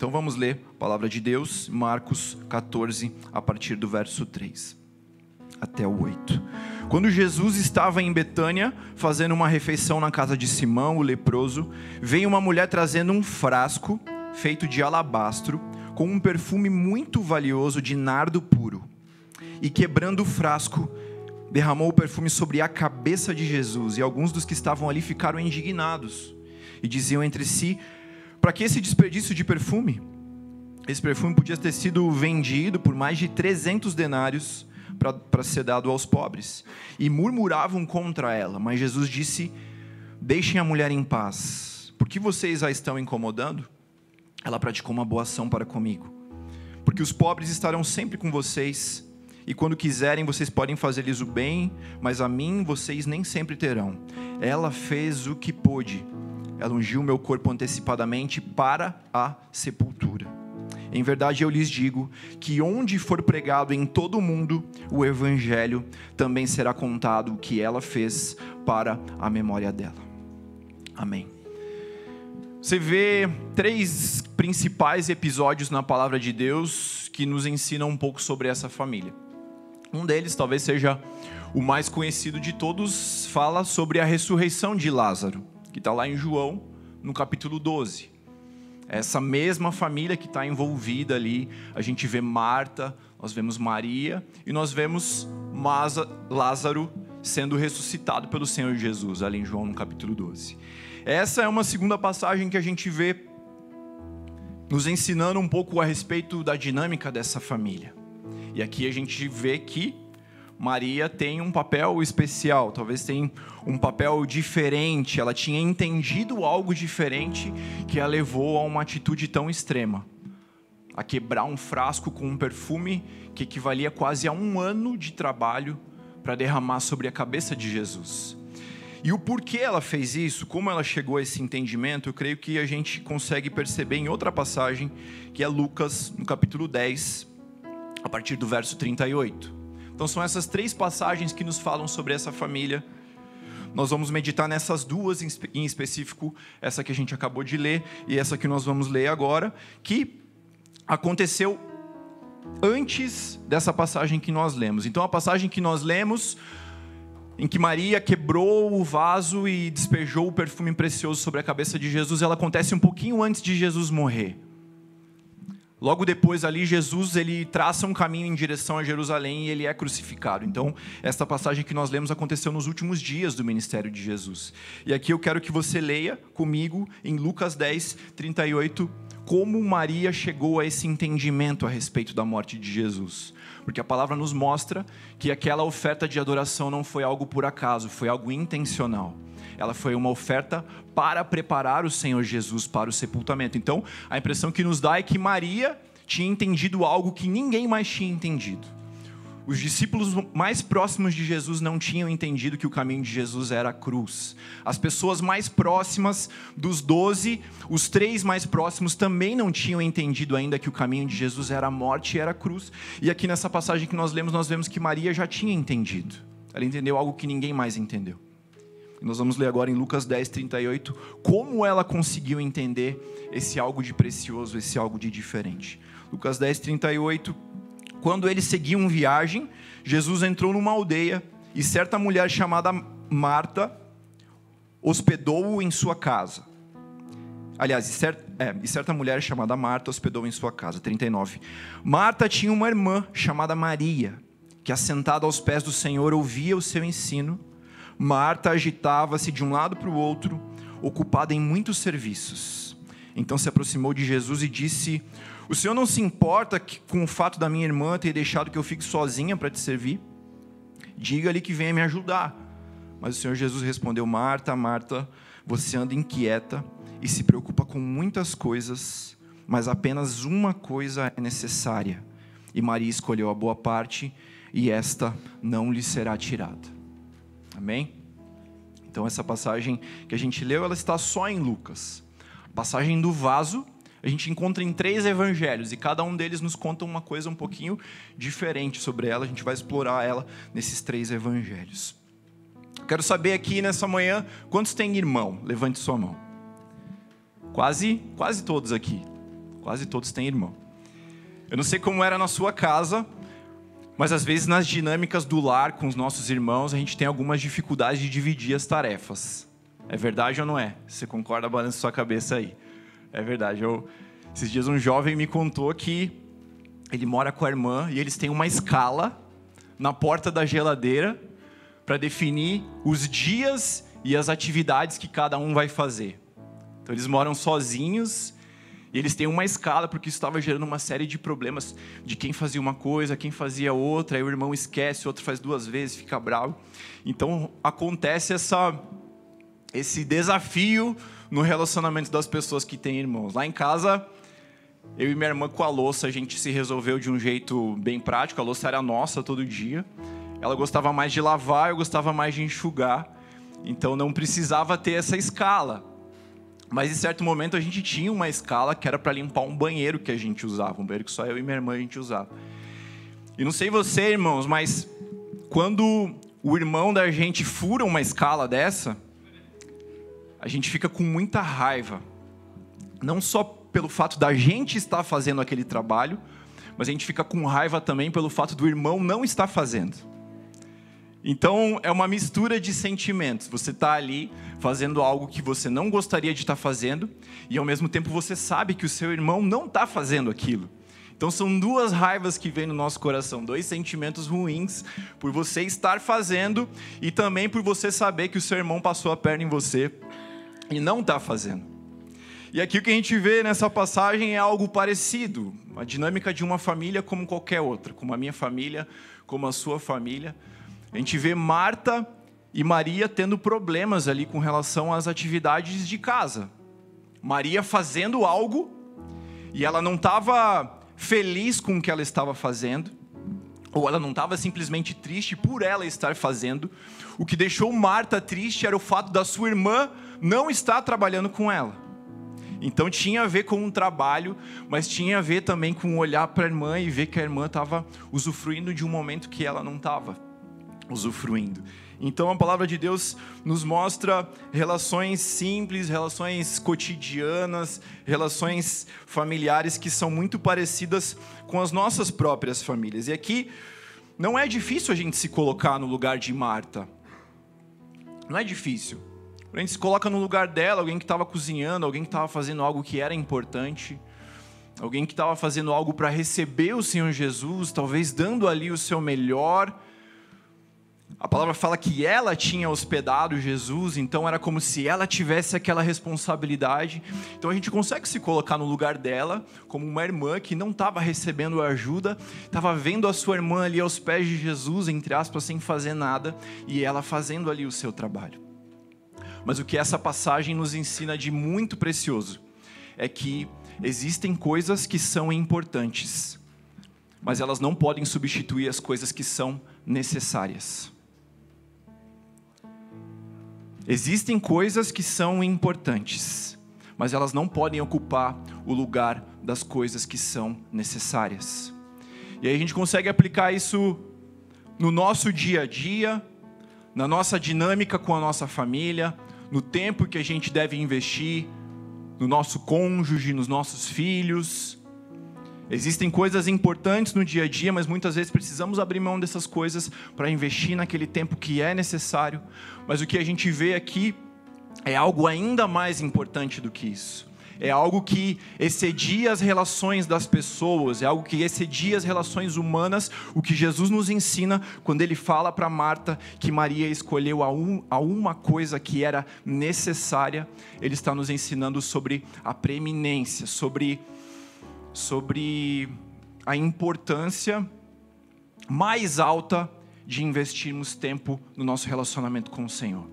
Então vamos ler a palavra de Deus, Marcos 14, a partir do verso 3 até o 8. Quando Jesus estava em Betânia, fazendo uma refeição na casa de Simão, o leproso, veio uma mulher trazendo um frasco feito de alabastro, com um perfume muito valioso de nardo puro. E quebrando o frasco, derramou o perfume sobre a cabeça de Jesus, e alguns dos que estavam ali ficaram indignados e diziam entre si: Para que esse desperdício de perfume? Esse perfume podia ter sido vendido por mais de 300 denários para ser dado aos pobres. E murmuravam contra ela, mas Jesus disse: Deixem a mulher em paz, por que vocês a estão incomodando? Ela praticou uma boa ação para comigo, porque os pobres estarão sempre com vocês, e quando quiserem vocês podem fazer-lhes o bem, mas a mim vocês nem sempre terão. Ela fez o que pôde, ela ungiu meu corpo antecipadamente para a sepultura. Em verdade eu lhes digo que onde for pregado em todo o mundo o evangelho, também será contado o que ela fez para a memória dela. Amém. Você vê três principais episódios na palavra de Deus que nos ensinam um pouco sobre essa família. Um deles talvez seja o mais conhecido de todos, fala sobre a ressurreição de Lázaro, que está lá em João, no capítulo 12 essa mesma família que está envolvida ali. A gente vê Marta, nós vemos Maria e nós vemos Lázaro sendo ressuscitado pelo Senhor Jesus, ali em João no capítulo 12. Essa é uma segunda passagem que a gente vê nos ensinando um pouco a respeito da dinâmica dessa família. E aqui a gente vê que Maria tem um papel especial, talvez tenha um papel diferente, ela tinha entendido algo diferente que a levou a uma atitude tão extrema a quebrar um frasco com um perfume que equivalia quase a um ano de trabalho para derramar sobre a cabeça de Jesus. E o porquê ela fez isso, como ela chegou a esse entendimento, eu creio que a gente consegue perceber em outra passagem, que é Lucas, no capítulo 10, a partir do verso 38. Então são essas três passagens que nos falam sobre essa família. Nós vamos meditar nessas duas em específico, essa que a gente acabou de ler e essa que nós vamos ler agora, que aconteceu antes dessa passagem que nós lemos. Então a passagem que nós lemos em que Maria quebrou o vaso e despejou o perfume precioso sobre a cabeça de Jesus, ela acontece um pouquinho antes de Jesus morrer. Logo depois ali Jesus ele traça um caminho em direção a Jerusalém e ele é crucificado. Então, esta passagem que nós lemos aconteceu nos últimos dias do ministério de Jesus. E aqui eu quero que você leia comigo em Lucas 10, 38, como Maria chegou a esse entendimento a respeito da morte de Jesus. Porque a palavra nos mostra que aquela oferta de adoração não foi algo por acaso, foi algo intencional ela foi uma oferta para preparar o Senhor Jesus para o sepultamento. Então, a impressão que nos dá é que Maria tinha entendido algo que ninguém mais tinha entendido. Os discípulos mais próximos de Jesus não tinham entendido que o caminho de Jesus era a cruz. As pessoas mais próximas dos doze, os três mais próximos, também não tinham entendido ainda que o caminho de Jesus era a morte e era a cruz. E aqui nessa passagem que nós lemos, nós vemos que Maria já tinha entendido. Ela entendeu algo que ninguém mais entendeu. Nós vamos ler agora em Lucas 10, 38, como ela conseguiu entender esse algo de precioso, esse algo de diferente. Lucas 10, 38. Quando eles seguiam viagem, Jesus entrou numa aldeia e certa mulher chamada Marta hospedou-o em sua casa. Aliás, e é, e certa mulher chamada Marta hospedou em sua casa. 39. Marta tinha uma irmã chamada Maria, que assentada aos pés do Senhor ouvia o seu ensino Marta agitava-se de um lado para o outro, ocupada em muitos serviços. Então se aproximou de Jesus e disse: O senhor não se importa com o fato da minha irmã ter deixado que eu fique sozinha para te servir? Diga-lhe que venha me ajudar. Mas o Senhor Jesus respondeu: Marta, Marta, você anda inquieta e se preocupa com muitas coisas, mas apenas uma coisa é necessária. E Maria escolheu a boa parte, e esta não lhe será tirada. Amém? Então essa passagem que a gente leu, ela está só em Lucas. A passagem do vaso, a gente encontra em três evangelhos e cada um deles nos conta uma coisa um pouquinho diferente sobre ela. A gente vai explorar ela nesses três evangelhos. Quero saber aqui nessa manhã quantos têm irmão? Levante sua mão. Quase, quase todos aqui. Quase todos têm irmão. Eu não sei como era na sua casa, mas às vezes nas dinâmicas do lar com os nossos irmãos, a gente tem algumas dificuldades de dividir as tarefas. É verdade ou não é? Você concorda? Balança sua cabeça aí. É verdade. Eu, esses dias um jovem me contou que ele mora com a irmã e eles têm uma escala na porta da geladeira para definir os dias e as atividades que cada um vai fazer. Então eles moram sozinhos e eles têm uma escala porque isso estava gerando uma série de problemas de quem fazia uma coisa, quem fazia outra, aí o irmão esquece, o outro faz duas vezes, fica bravo. Então acontece essa esse desafio no relacionamento das pessoas que têm irmãos. Lá em casa, eu e minha irmã com a louça, a gente se resolveu de um jeito bem prático. A louça era nossa todo dia. Ela gostava mais de lavar, eu gostava mais de enxugar. Então não precisava ter essa escala. Mas em certo momento a gente tinha uma escala que era para limpar um banheiro que a gente usava, um banheiro que só eu e minha irmã a gente usava. E não sei você, irmãos, mas quando o irmão da gente fura uma escala dessa, a gente fica com muita raiva. Não só pelo fato da gente estar fazendo aquele trabalho, mas a gente fica com raiva também pelo fato do irmão não estar fazendo. Então é uma mistura de sentimentos. Você está ali fazendo algo que você não gostaria de estar fazendo, e ao mesmo tempo você sabe que o seu irmão não está fazendo aquilo. Então são duas raivas que vêm no nosso coração, dois sentimentos ruins por você estar fazendo e também por você saber que o seu irmão passou a perna em você e não está fazendo. E aqui o que a gente vê nessa passagem é algo parecido, a dinâmica de uma família como qualquer outra, como a minha família, como a sua família. A gente vê Marta e Maria tendo problemas ali com relação às atividades de casa. Maria fazendo algo e ela não estava feliz com o que ela estava fazendo, ou ela não estava simplesmente triste por ela estar fazendo. O que deixou Marta triste era o fato da sua irmã não está trabalhando com ela. Então tinha a ver com um trabalho, mas tinha a ver também com olhar para a irmã e ver que a irmã estava usufruindo de um momento que ela não estava usufruindo. Então a palavra de Deus nos mostra relações simples, relações cotidianas, relações familiares que são muito parecidas com as nossas próprias famílias. E aqui não é difícil a gente se colocar no lugar de Marta. Não é difícil. A gente se coloca no lugar dela, alguém que estava cozinhando, alguém que estava fazendo algo que era importante, alguém que estava fazendo algo para receber o Senhor Jesus, talvez dando ali o seu melhor. A palavra fala que ela tinha hospedado Jesus, então era como se ela tivesse aquela responsabilidade. Então a gente consegue se colocar no lugar dela, como uma irmã que não estava recebendo ajuda, estava vendo a sua irmã ali aos pés de Jesus, entre aspas, sem fazer nada, e ela fazendo ali o seu trabalho. Mas o que essa passagem nos ensina de muito precioso é que existem coisas que são importantes, mas elas não podem substituir as coisas que são necessárias. Existem coisas que são importantes, mas elas não podem ocupar o lugar das coisas que são necessárias. E aí a gente consegue aplicar isso no nosso dia a dia, na nossa dinâmica com a nossa família, no tempo que a gente deve investir no nosso cônjuge, nos nossos filhos. Existem coisas importantes no dia a dia, mas muitas vezes precisamos abrir mão dessas coisas para investir naquele tempo que é necessário. Mas o que a gente vê aqui é algo ainda mais importante do que isso é algo que excedia as relações das pessoas, é algo que excedia as relações humanas, o que Jesus nos ensina quando ele fala para Marta que Maria escolheu a, um, a uma coisa que era necessária, ele está nos ensinando sobre a preeminência, sobre, sobre a importância mais alta de investirmos tempo no nosso relacionamento com o Senhor.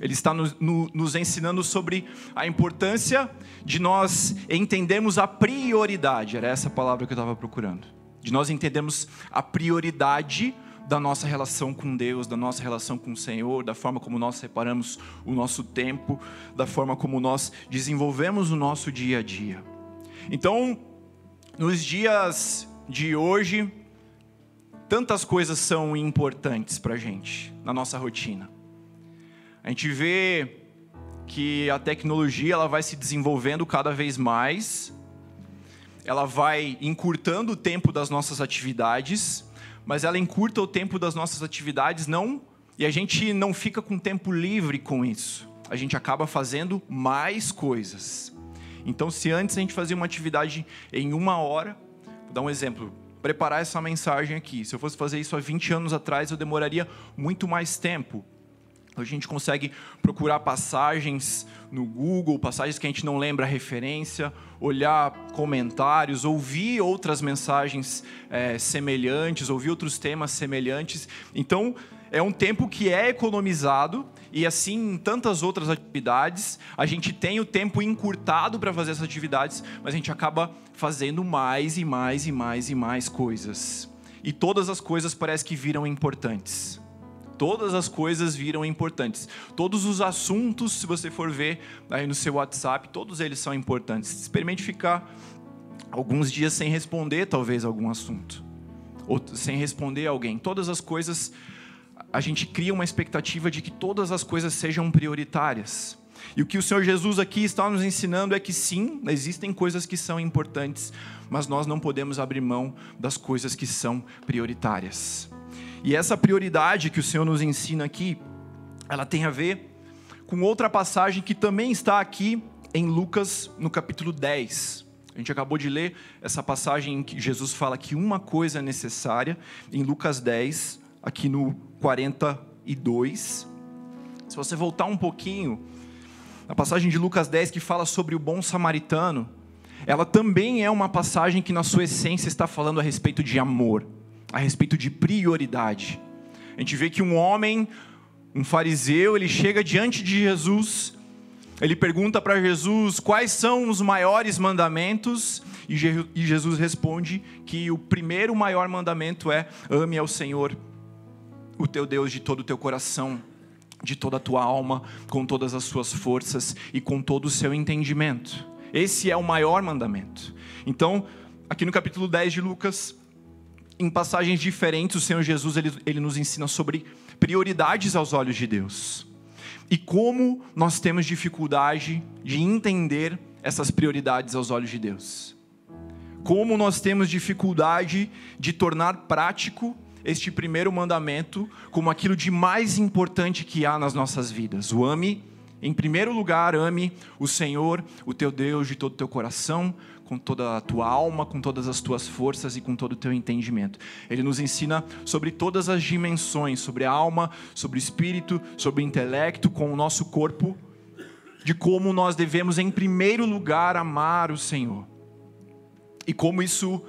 Ele está no, no, nos ensinando sobre a importância de nós entendermos a prioridade, era essa palavra que eu estava procurando. De nós entendermos a prioridade da nossa relação com Deus, da nossa relação com o Senhor, da forma como nós separamos o nosso tempo, da forma como nós desenvolvemos o nosso dia a dia. Então, nos dias de hoje, tantas coisas são importantes para a gente na nossa rotina. A gente vê que a tecnologia ela vai se desenvolvendo cada vez mais ela vai encurtando o tempo das nossas atividades, mas ela encurta o tempo das nossas atividades não e a gente não fica com tempo livre com isso. A gente acaba fazendo mais coisas. Então, se antes a gente fazia uma atividade em uma hora, vou dar um exemplo, preparar essa mensagem aqui. Se eu fosse fazer isso há 20 anos atrás, eu demoraria muito mais tempo. A gente consegue procurar passagens no Google, passagens que a gente não lembra a referência, olhar comentários, ouvir outras mensagens é, semelhantes, ouvir outros temas semelhantes. Então, é um tempo que é economizado e assim em tantas outras atividades, a gente tem o tempo encurtado para fazer essas atividades, mas a gente acaba fazendo mais e mais e mais e mais coisas. E todas as coisas parece que viram importantes todas as coisas viram importantes. Todos os assuntos, se você for ver aí no seu WhatsApp, todos eles são importantes. Experimente ficar alguns dias sem responder, talvez, algum assunto. Ou sem responder alguém. Todas as coisas, a gente cria uma expectativa de que todas as coisas sejam prioritárias. E o que o Senhor Jesus aqui está nos ensinando é que sim, existem coisas que são importantes, mas nós não podemos abrir mão das coisas que são prioritárias. E essa prioridade que o Senhor nos ensina aqui, ela tem a ver com outra passagem que também está aqui em Lucas, no capítulo 10. A gente acabou de ler essa passagem em que Jesus fala que uma coisa é necessária, em Lucas 10, aqui no 42. Se você voltar um pouquinho, a passagem de Lucas 10 que fala sobre o bom samaritano, ela também é uma passagem que, na sua essência, está falando a respeito de amor a respeito de prioridade. A gente vê que um homem, um fariseu, ele chega diante de Jesus, ele pergunta para Jesus quais são os maiores mandamentos, e Jesus responde que o primeiro maior mandamento é: ame ao Senhor, o teu Deus, de todo o teu coração, de toda a tua alma, com todas as suas forças e com todo o seu entendimento. Esse é o maior mandamento. Então, aqui no capítulo 10 de Lucas, em passagens diferentes, o Senhor Jesus ele, ele nos ensina sobre prioridades aos olhos de Deus. E como nós temos dificuldade de entender essas prioridades aos olhos de Deus. Como nós temos dificuldade de tornar prático este primeiro mandamento como aquilo de mais importante que há nas nossas vidas. O ame, em primeiro lugar, ame o Senhor, o teu Deus, de todo o teu coração, com toda a tua alma, com todas as tuas forças e com todo o teu entendimento. Ele nos ensina sobre todas as dimensões, sobre a alma, sobre o espírito, sobre o intelecto, com o nosso corpo, de como nós devemos, em primeiro lugar, amar o Senhor. E como isso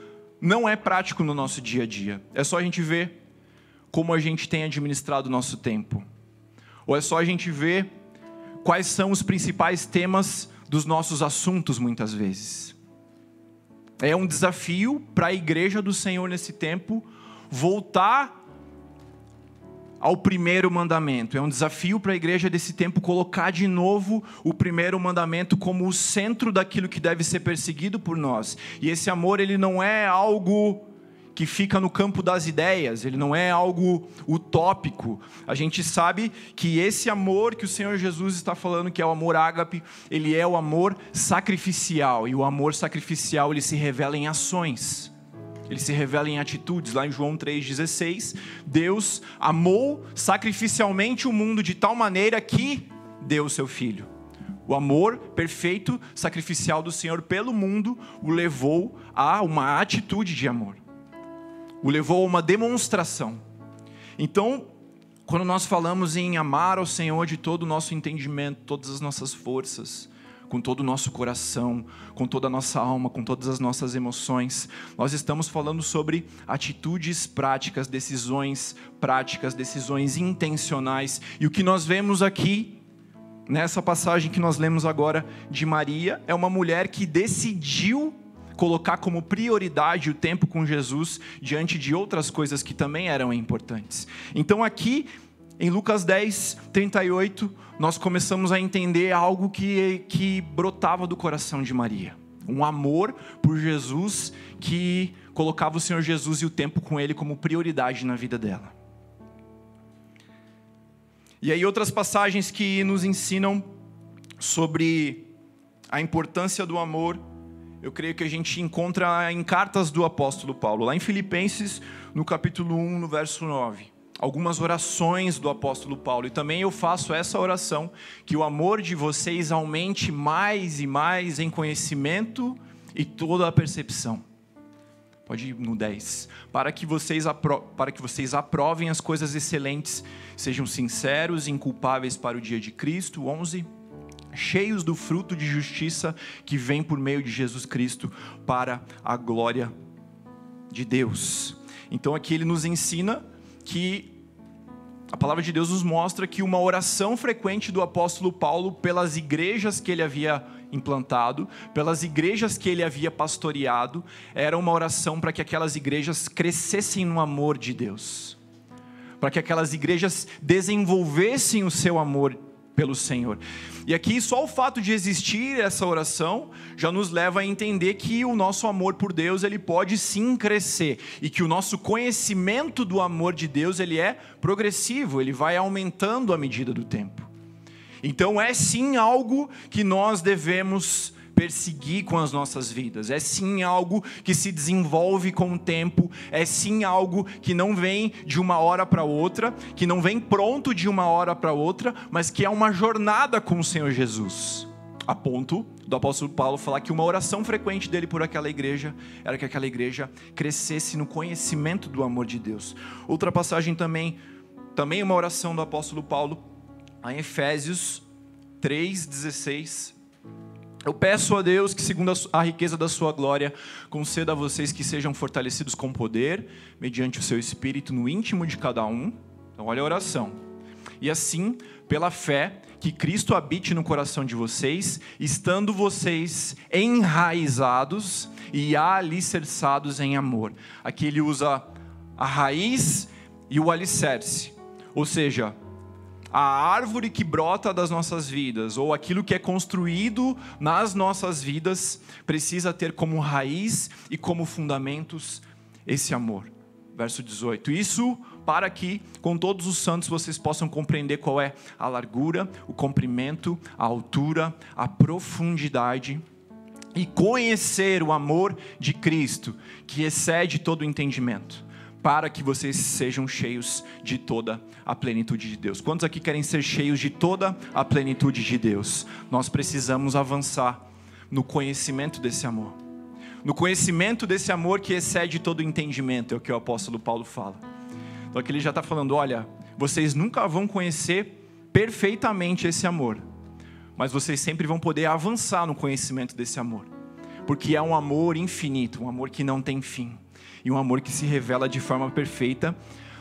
não é prático no nosso dia a dia. É só a gente ver como a gente tem administrado o nosso tempo. Ou é só a gente ver quais são os principais temas dos nossos assuntos muitas vezes. É um desafio para a igreja do Senhor nesse tempo voltar ao primeiro mandamento. É um desafio para a igreja desse tempo colocar de novo o primeiro mandamento como o centro daquilo que deve ser perseguido por nós. E esse amor ele não é algo que fica no campo das ideias, ele não é algo utópico. A gente sabe que esse amor que o Senhor Jesus está falando, que é o amor ágape, ele é o amor sacrificial, e o amor sacrificial ele se revela em ações. Ele se revela em atitudes. Lá em João 3,16, Deus amou sacrificialmente o mundo de tal maneira que deu o seu filho. O amor perfeito, sacrificial do Senhor pelo mundo o levou a uma atitude de amor o levou a uma demonstração. Então, quando nós falamos em amar ao Senhor de todo o nosso entendimento, todas as nossas forças, com todo o nosso coração, com toda a nossa alma, com todas as nossas emoções, nós estamos falando sobre atitudes práticas, decisões práticas, decisões intencionais. E o que nós vemos aqui, nessa passagem que nós lemos agora de Maria, é uma mulher que decidiu colocar como prioridade o tempo com Jesus diante de outras coisas que também eram importantes. Então aqui em Lucas 10, 38, nós começamos a entender algo que, que brotava do coração de Maria. Um amor por Jesus que colocava o Senhor Jesus e o tempo com Ele como prioridade na vida dela. E aí, outras passagens que nos ensinam sobre a importância do amor eu creio que a gente encontra em cartas do apóstolo Paulo, lá em Filipenses, no capítulo 1, no verso 9. Algumas orações do apóstolo Paulo, e também eu faço essa oração: que o amor de vocês aumente mais e mais em conhecimento e toda a percepção. Pode ir no 10. Para que vocês, para que vocês aprovem as coisas excelentes, sejam sinceros e inculpáveis para o dia de Cristo. 11 cheios do fruto de justiça que vem por meio de Jesus Cristo para a glória de Deus. Então aqui ele nos ensina que a palavra de Deus nos mostra que uma oração frequente do apóstolo Paulo pelas igrejas que ele havia implantado, pelas igrejas que ele havia pastoreado, era uma oração para que aquelas igrejas crescessem no amor de Deus, para que aquelas igrejas desenvolvessem o seu amor pelo Senhor. E aqui só o fato de existir essa oração já nos leva a entender que o nosso amor por Deus, ele pode sim crescer e que o nosso conhecimento do amor de Deus, ele é progressivo, ele vai aumentando à medida do tempo. Então é sim algo que nós devemos perseguir com as nossas vidas. É sim algo que se desenvolve com o tempo, é sim algo que não vem de uma hora para outra, que não vem pronto de uma hora para outra, mas que é uma jornada com o Senhor Jesus. A ponto do apóstolo Paulo falar que uma oração frequente dele por aquela igreja era que aquela igreja crescesse no conhecimento do amor de Deus. Outra passagem também, também uma oração do apóstolo Paulo, em Efésios 3:16 eu peço a Deus que, segundo a riqueza da sua glória, conceda a vocês que sejam fortalecidos com poder, mediante o seu espírito no íntimo de cada um. Então, olha a oração. E assim, pela fé, que Cristo habite no coração de vocês, estando vocês enraizados e alicerçados em amor. Aqui ele usa a raiz e o alicerce. Ou seja, a árvore que brota das nossas vidas, ou aquilo que é construído nas nossas vidas, precisa ter como raiz e como fundamentos esse amor. Verso 18. Isso para que, com todos os santos, vocês possam compreender qual é a largura, o comprimento, a altura, a profundidade e conhecer o amor de Cristo, que excede todo entendimento para que vocês sejam cheios de toda a plenitude de Deus. Quantos aqui querem ser cheios de toda a plenitude de Deus? Nós precisamos avançar no conhecimento desse amor. No conhecimento desse amor que excede todo o entendimento, é o que o apóstolo Paulo fala. Então aqui ele já está falando: olha, vocês nunca vão conhecer perfeitamente esse amor, mas vocês sempre vão poder avançar no conhecimento desse amor, porque é um amor infinito, um amor que não tem fim e um amor que se revela de forma perfeita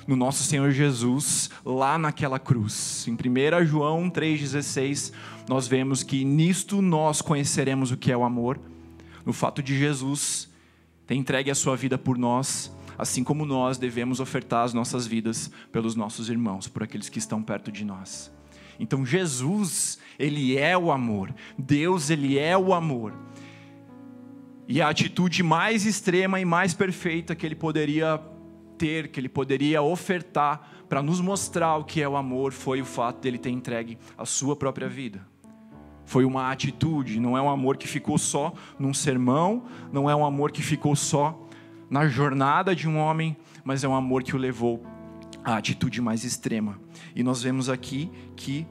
no nosso Senhor Jesus, lá naquela cruz. Em 1 João 3,16, nós vemos que nisto nós conheceremos o que é o amor, no fato de Jesus ter entregue a sua vida por nós, assim como nós devemos ofertar as nossas vidas pelos nossos irmãos, por aqueles que estão perto de nós. Então Jesus, ele é o amor. Deus, ele é o amor. E a atitude mais extrema e mais perfeita que ele poderia ter, que ele poderia ofertar para nos mostrar o que é o amor, foi o fato dele ter entregue a sua própria vida. Foi uma atitude, não é um amor que ficou só num sermão, não é um amor que ficou só na jornada de um homem, mas é um amor que o levou à atitude mais extrema. E nós vemos aqui que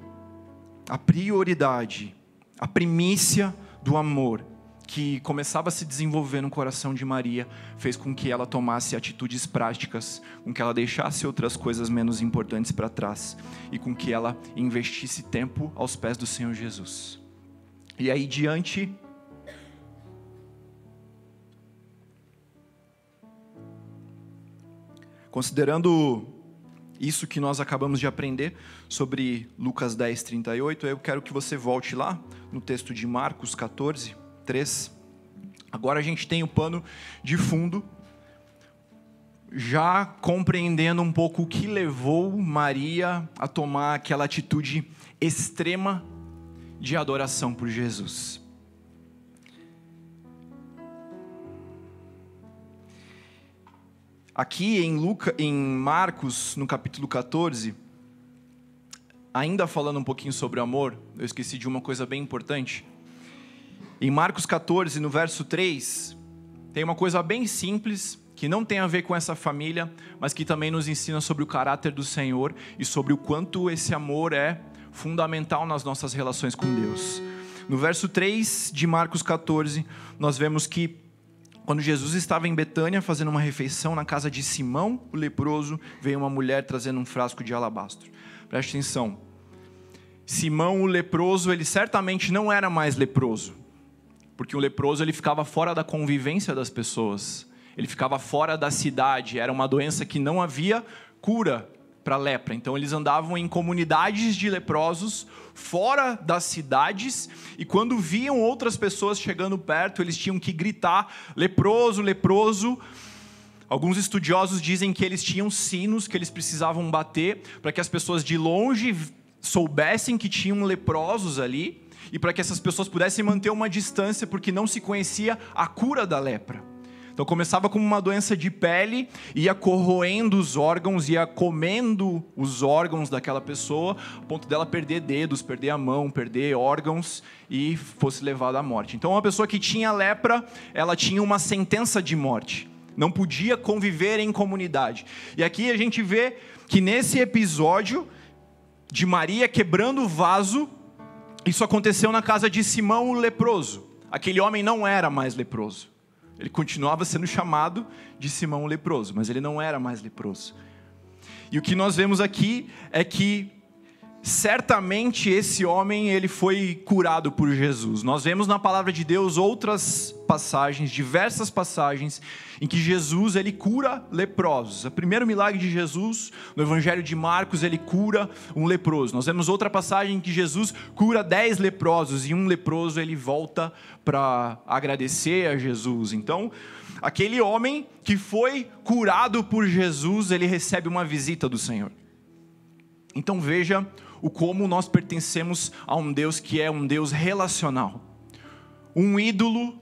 a prioridade, a primícia do amor que começava a se desenvolver no coração de Maria fez com que ela tomasse atitudes práticas, com que ela deixasse outras coisas menos importantes para trás e com que ela investisse tempo aos pés do Senhor Jesus. E aí diante Considerando isso que nós acabamos de aprender sobre Lucas 10, 38, eu quero que você volte lá no texto de Marcos 14, 3. Agora a gente tem o pano de fundo, já compreendendo um pouco o que levou Maria a tomar aquela atitude extrema de adoração por Jesus. Aqui em, Luca, em Marcos, no capítulo 14, ainda falando um pouquinho sobre amor, eu esqueci de uma coisa bem importante Em Marcos 14, no verso 3, tem uma coisa bem simples que não tem a ver com essa família, mas que também nos ensina sobre o caráter do Senhor e sobre o quanto esse amor é fundamental nas nossas relações com Deus. No verso 3 de Marcos 14, nós vemos que quando Jesus estava em Betânia fazendo uma refeição na casa de Simão, o leproso, veio uma mulher trazendo um frasco de alabastro. Preste atenção. Simão, o leproso, ele certamente não era mais leproso, porque o leproso ele ficava fora da convivência das pessoas, ele ficava fora da cidade, era uma doença que não havia cura para lepra. Então eles andavam em comunidades de leprosos fora das cidades e quando viam outras pessoas chegando perto, eles tinham que gritar: leproso, leproso. Alguns estudiosos dizem que eles tinham sinos que eles precisavam bater para que as pessoas de longe soubessem que tinham leprosos ali e para que essas pessoas pudessem manter uma distância porque não se conhecia a cura da lepra. Então começava como uma doença de pele, ia corroendo os órgãos, ia comendo os órgãos daquela pessoa, a ponto dela perder dedos, perder a mão, perder órgãos e fosse levada à morte. Então uma pessoa que tinha lepra, ela tinha uma sentença de morte. Não podia conviver em comunidade. E aqui a gente vê que nesse episódio de Maria quebrando o vaso, isso aconteceu na casa de Simão o leproso. Aquele homem não era mais leproso. Ele continuava sendo chamado de Simão o leproso, mas ele não era mais leproso. E o que nós vemos aqui é que certamente esse homem ele foi curado por Jesus. Nós vemos na palavra de Deus outras passagens, diversas passagens em que Jesus ele cura leprosos. O primeiro milagre de Jesus no Evangelho de Marcos ele cura um leproso. Nós vemos outra passagem em que Jesus cura dez leprosos e um leproso ele volta para agradecer a Jesus. Então aquele homem que foi curado por Jesus ele recebe uma visita do Senhor. Então veja o como nós pertencemos a um Deus que é um Deus relacional. Um ídolo,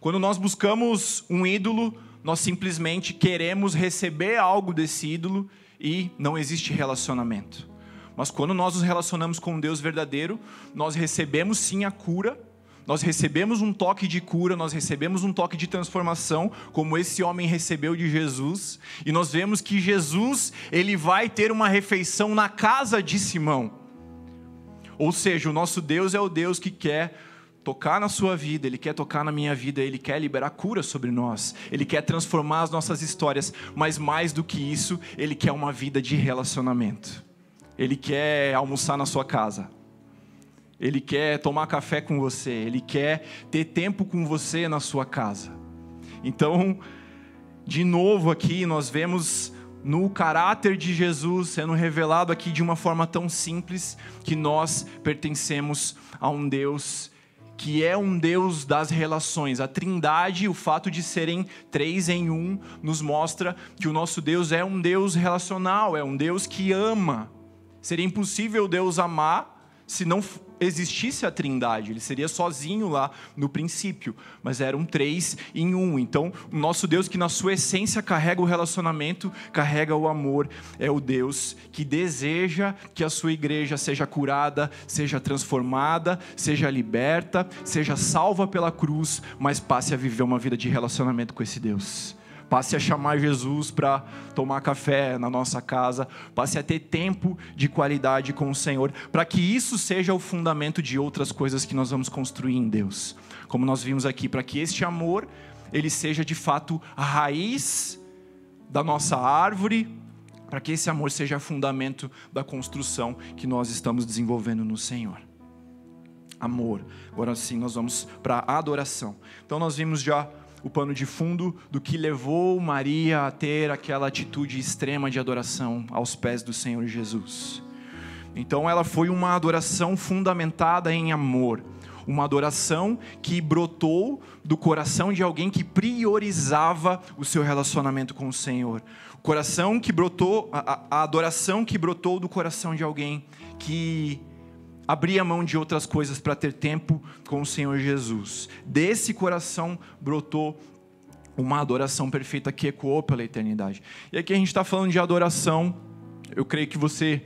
quando nós buscamos um ídolo, nós simplesmente queremos receber algo desse ídolo e não existe relacionamento. Mas quando nós nos relacionamos com um Deus verdadeiro, nós recebemos sim a cura, nós recebemos um toque de cura, nós recebemos um toque de transformação, como esse homem recebeu de Jesus, e nós vemos que Jesus, ele vai ter uma refeição na casa de Simão. Ou seja, o nosso Deus é o Deus que quer tocar na sua vida, Ele quer tocar na minha vida, Ele quer liberar cura sobre nós, Ele quer transformar as nossas histórias, mas mais do que isso, Ele quer uma vida de relacionamento. Ele quer almoçar na sua casa, Ele quer tomar café com você, Ele quer ter tempo com você na sua casa. Então, de novo aqui, nós vemos no caráter de Jesus sendo revelado aqui de uma forma tão simples que nós pertencemos a um Deus que é um Deus das relações. A Trindade, o fato de serem três em um, nos mostra que o nosso Deus é um Deus relacional, é um Deus que ama. Seria impossível Deus amar se não existisse a Trindade, ele seria sozinho lá no princípio, mas eram três em um. Então, o nosso Deus, que na sua essência carrega o relacionamento, carrega o amor, é o Deus que deseja que a sua igreja seja curada, seja transformada, seja liberta, seja salva pela cruz, mas passe a viver uma vida de relacionamento com esse Deus passe a chamar Jesus para tomar café na nossa casa, passe a ter tempo de qualidade com o Senhor, para que isso seja o fundamento de outras coisas que nós vamos construir em Deus. Como nós vimos aqui, para que este amor ele seja de fato a raiz da nossa árvore, para que esse amor seja fundamento da construção que nós estamos desenvolvendo no Senhor. Amor. Agora sim, nós vamos para a adoração. Então nós vimos já o pano de fundo do que levou Maria a ter aquela atitude extrema de adoração aos pés do Senhor Jesus. Então ela foi uma adoração fundamentada em amor, uma adoração que brotou do coração de alguém que priorizava o seu relacionamento com o Senhor. O coração que brotou, a, a adoração que brotou do coração de alguém que abria mão de outras coisas para ter tempo com o Senhor Jesus. Desse coração brotou uma adoração perfeita que ecoou pela eternidade. E aqui a gente está falando de adoração, eu creio que você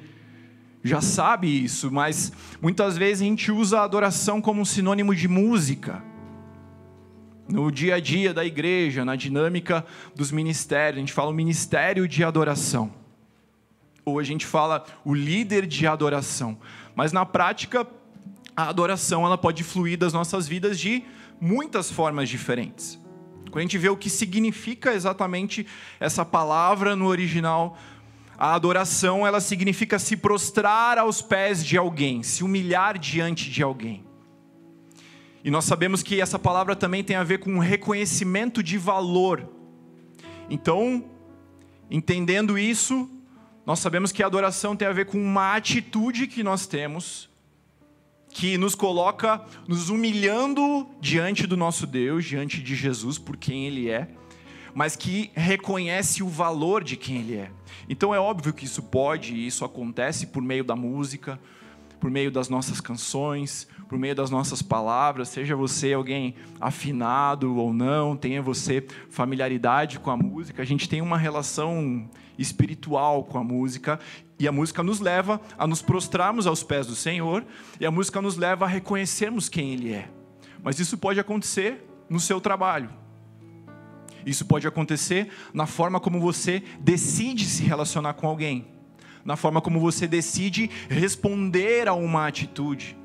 já sabe isso, mas muitas vezes a gente usa a adoração como um sinônimo de música. no dia a dia da igreja, na dinâmica dos ministérios. A gente fala o ministério de adoração. Ou a gente fala o líder de adoração. Mas na prática, a adoração ela pode fluir das nossas vidas de muitas formas diferentes. Quando a gente vê o que significa exatamente essa palavra no original, a adoração ela significa se prostrar aos pés de alguém, se humilhar diante de alguém. E nós sabemos que essa palavra também tem a ver com um reconhecimento de valor. Então, entendendo isso, nós sabemos que a adoração tem a ver com uma atitude que nós temos, que nos coloca nos humilhando diante do nosso Deus, diante de Jesus, por quem Ele é, mas que reconhece o valor de quem Ele é. Então é óbvio que isso pode e isso acontece por meio da música, por meio das nossas canções, por meio das nossas palavras, seja você alguém afinado ou não, tenha você familiaridade com a música, a gente tem uma relação espiritual com a música e a música nos leva a nos prostrarmos aos pés do Senhor e a música nos leva a reconhecermos quem Ele é. Mas isso pode acontecer no seu trabalho. Isso pode acontecer na forma como você decide se relacionar com alguém na forma como você decide responder a uma atitude.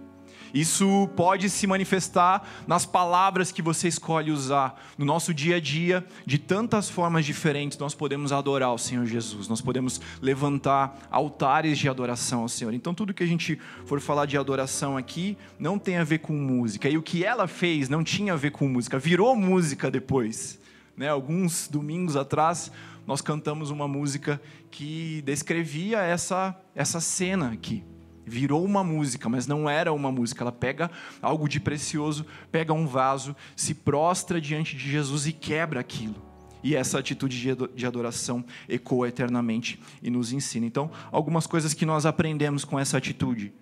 Isso pode se manifestar nas palavras que você escolhe usar. No nosso dia a dia, de tantas formas diferentes, nós podemos adorar o Senhor Jesus. Nós podemos levantar altares de adoração ao Senhor. Então, tudo que a gente for falar de adoração aqui não tem a ver com música. E o que ela fez não tinha a ver com música, virou música depois. Né? Alguns domingos atrás, nós cantamos uma música que descrevia essa, essa cena aqui. Virou uma música, mas não era uma música. Ela pega algo de precioso, pega um vaso, se prostra diante de Jesus e quebra aquilo. E essa atitude de adoração ecoa eternamente e nos ensina. Então, algumas coisas que nós aprendemos com essa atitude.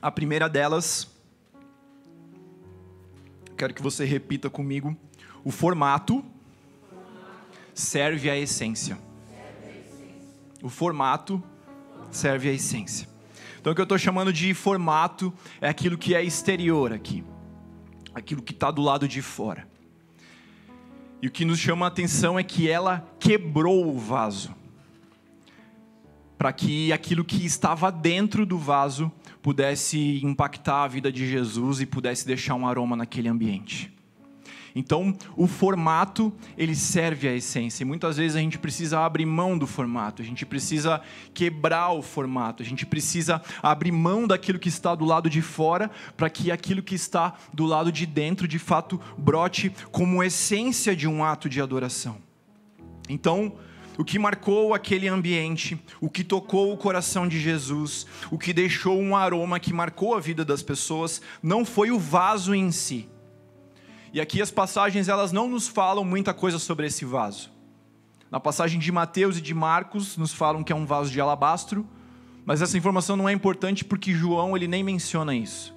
A primeira delas, quero que você repita comigo, o formato serve à essência. O formato serve à essência. Então, o que eu estou chamando de formato é aquilo que é exterior aqui, aquilo que está do lado de fora. E o que nos chama a atenção é que ela quebrou o vaso, para que aquilo que estava dentro do vaso pudesse impactar a vida de Jesus e pudesse deixar um aroma naquele ambiente. Então, o formato, ele serve à essência. E muitas vezes a gente precisa abrir mão do formato, a gente precisa quebrar o formato, a gente precisa abrir mão daquilo que está do lado de fora, para que aquilo que está do lado de dentro, de fato, brote como essência de um ato de adoração. Então, o que marcou aquele ambiente, o que tocou o coração de Jesus, o que deixou um aroma que marcou a vida das pessoas, não foi o vaso em si, e aqui as passagens elas não nos falam muita coisa sobre esse vaso. Na passagem de Mateus e de Marcos nos falam que é um vaso de alabastro, mas essa informação não é importante porque João ele nem menciona isso.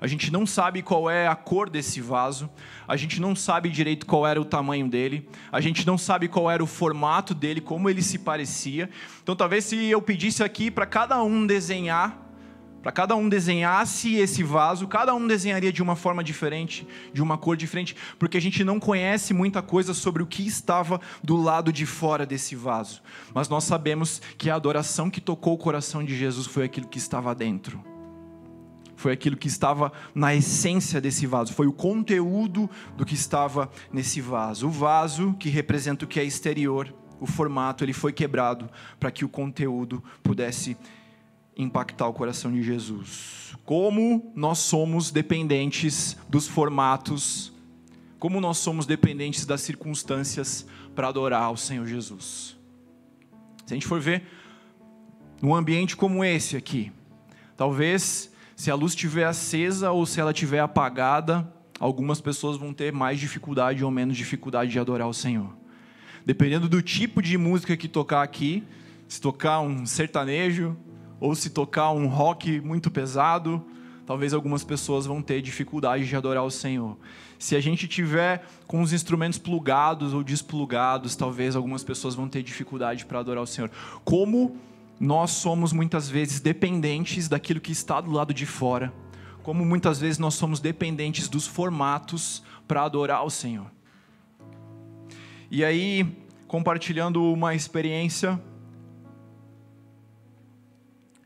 A gente não sabe qual é a cor desse vaso, a gente não sabe direito qual era o tamanho dele, a gente não sabe qual era o formato dele, como ele se parecia. Então, talvez se eu pedisse aqui para cada um desenhar para cada um desenhasse esse vaso, cada um desenharia de uma forma diferente, de uma cor diferente, porque a gente não conhece muita coisa sobre o que estava do lado de fora desse vaso. Mas nós sabemos que a adoração que tocou o coração de Jesus foi aquilo que estava dentro. Foi aquilo que estava na essência desse vaso, foi o conteúdo do que estava nesse vaso. O vaso que representa o que é exterior, o formato, ele foi quebrado para que o conteúdo pudesse impactar o coração de Jesus. Como nós somos dependentes dos formatos, como nós somos dependentes das circunstâncias para adorar ao Senhor Jesus. Se a gente for ver num ambiente como esse aqui, talvez se a luz estiver acesa ou se ela estiver apagada, algumas pessoas vão ter mais dificuldade ou menos dificuldade de adorar o Senhor. Dependendo do tipo de música que tocar aqui, se tocar um sertanejo, ou se tocar um rock muito pesado, talvez algumas pessoas vão ter dificuldade de adorar o Senhor. Se a gente tiver com os instrumentos plugados ou desplugados, talvez algumas pessoas vão ter dificuldade para adorar o Senhor. Como nós somos muitas vezes dependentes daquilo que está do lado de fora, como muitas vezes nós somos dependentes dos formatos para adorar o Senhor. E aí, compartilhando uma experiência,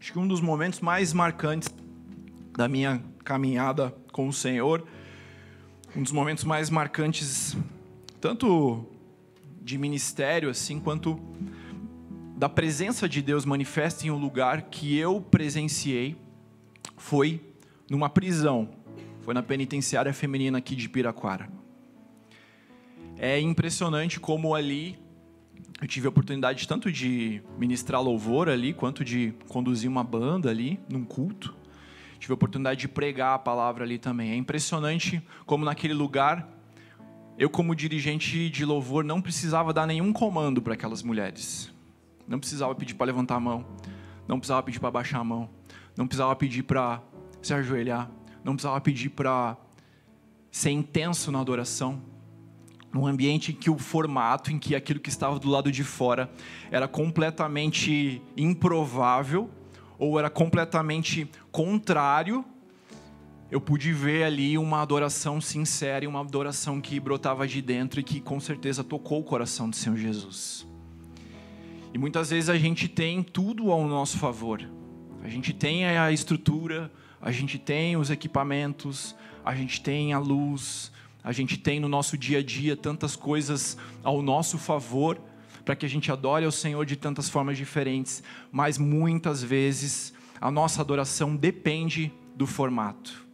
acho que um dos momentos mais marcantes da minha caminhada com o Senhor, um dos momentos mais marcantes, tanto de ministério assim, quanto da presença de Deus manifesta em um lugar que eu presenciei, foi numa prisão, foi na penitenciária feminina aqui de Piraquara. É impressionante como ali eu tive a oportunidade tanto de ministrar louvor ali, quanto de conduzir uma banda ali num culto. Tive a oportunidade de pregar a palavra ali também. É impressionante como naquele lugar eu como dirigente de louvor não precisava dar nenhum comando para aquelas mulheres. Não precisava pedir para levantar a mão, não precisava pedir para baixar a mão, não precisava pedir para se ajoelhar, não precisava pedir para ser intenso na adoração num ambiente em que o formato, em que aquilo que estava do lado de fora era completamente improvável ou era completamente contrário, eu pude ver ali uma adoração sincera e uma adoração que brotava de dentro e que com certeza tocou o coração do Senhor Jesus. E muitas vezes a gente tem tudo ao nosso favor. A gente tem a estrutura, a gente tem os equipamentos, a gente tem a luz, a gente tem no nosso dia a dia tantas coisas ao nosso favor para que a gente adore ao Senhor de tantas formas diferentes, mas muitas vezes a nossa adoração depende do formato.